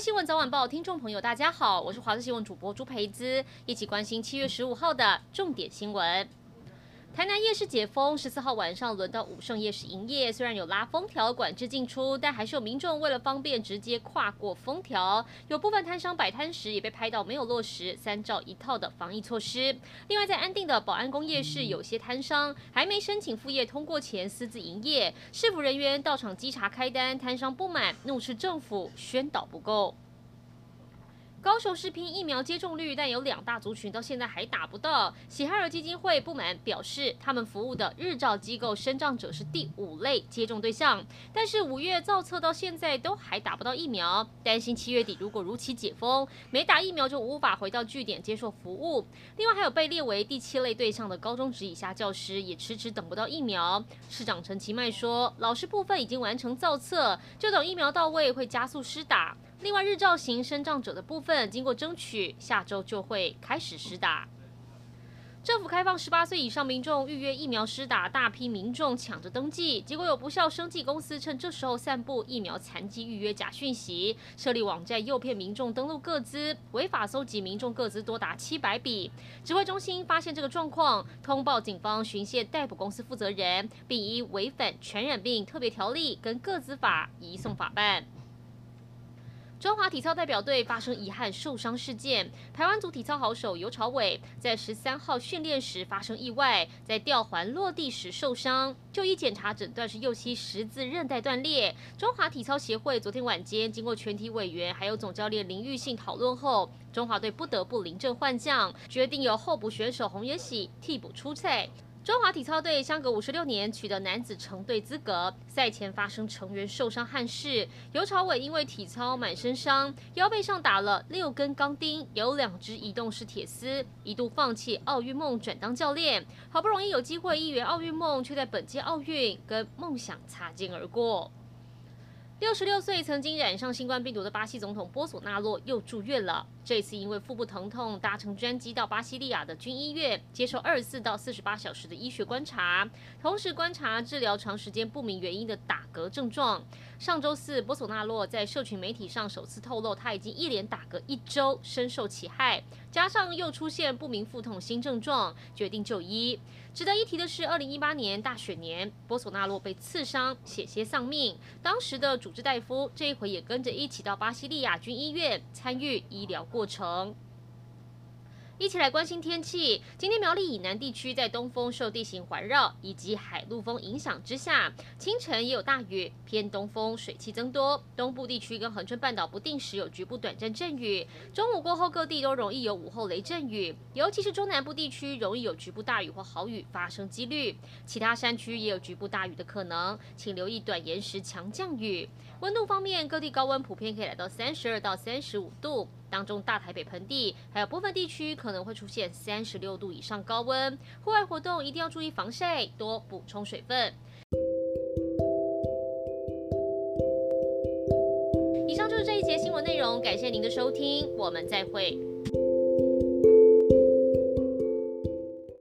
新闻早晚报听众朋友，大家好，我是华视新闻主播朱培姿，一起关心七月十五号的重点新闻。台南夜市解封，十四号晚上轮到武圣夜市营业。虽然有拉封条管制进出，但还是有民众为了方便直接跨过封条。有部分摊商摆摊时也被拍到没有落实三照一套的防疫措施。另外，在安定的保安宫夜市，有些摊商还没申请副业通过前私自营业，市府人员到场稽查开单，摊商不满，怒斥政府宣导不够。高雄市拼疫苗接种率，但有两大族群到现在还打不到。喜哈尔基金会不满，表示他们服务的日照机构身障者是第五类接种对象，但是五月造册到现在都还打不到疫苗，担心七月底如果如期解封，没打疫苗就无法回到据点接受服务。另外还有被列为第七类对象的高中职以下教师，也迟迟等不到疫苗。市长陈其迈说，老师部分已经完成造册，就等疫苗到位会加速施打。另外，日照型生长者的部分，经过争取，下周就会开始施打。政府开放十八岁以上民众预约疫苗施打，大批民众抢着登记，结果有不肖生技公司趁这时候散布疫苗残疾预约假讯息，设立网站诱骗民众登录各资，违法搜集民众各资多达七百笔。指挥中心发现这个状况，通报警方巡线逮捕公司负责人，并依违反传染病特别条例跟各资法移送法办。中华体操代表队发生遗憾受伤事件，台湾组体操好手游朝伟在十三号训练时发生意外，在吊环落地时受伤，就医检查诊断是右膝十字韧带断裂。中华体操协会昨天晚间经过全体委员还有总教练林玉信讨论后，中华队不得不临阵换将，决定由候补选手洪元喜替补出赛。中华体操队相隔五十六年取得男子成队资格，赛前发生成员受伤憾事。游朝伟因为体操满身伤，腰背上打了六根钢钉，有两只移动式铁丝，一度放弃奥运梦转当教练。好不容易有机会一圆奥运梦，却在本届奥运跟梦想擦肩而过。六十六岁曾经染上新冠病毒的巴西总统波索纳洛又住院了。这次因为腹部疼痛，搭乘专机到巴西利亚的军医院接受二十四到四十八小时的医学观察，同时观察治疗长时间不明原因的打嗝症状。上周四，波索纳洛在社群媒体上首次透露，他已经一连打嗝一周，深受其害，加上又出现不明腹痛新症状，决定就医。值得一提的是，二零一八年大选年，波索纳洛被刺伤，险些丧命，当时的主治大夫这一回也跟着一起到巴西利亚军医院参与医疗过程。一起来关心天气。今天苗栗以南地区在东风受地形环绕以及海陆风影响之下，清晨也有大雨，偏东风，水汽增多。东部地区跟恒春半岛不定时有局部短暂阵雨。中午过后，各地都容易有午后雷阵雨，尤其是中南部地区容易有局部大雨或豪雨发生几率。其他山区也有局部大雨的可能，请留意短延时强降雨。温度方面，各地高温普遍可以来到三十二到三十五度。当中，大台北盆地还有部分地区可能会出现三十六度以上高温，户外活动一定要注意防晒，多补充水分。以上就是这一节新闻内容，感谢您的收听，我们再会。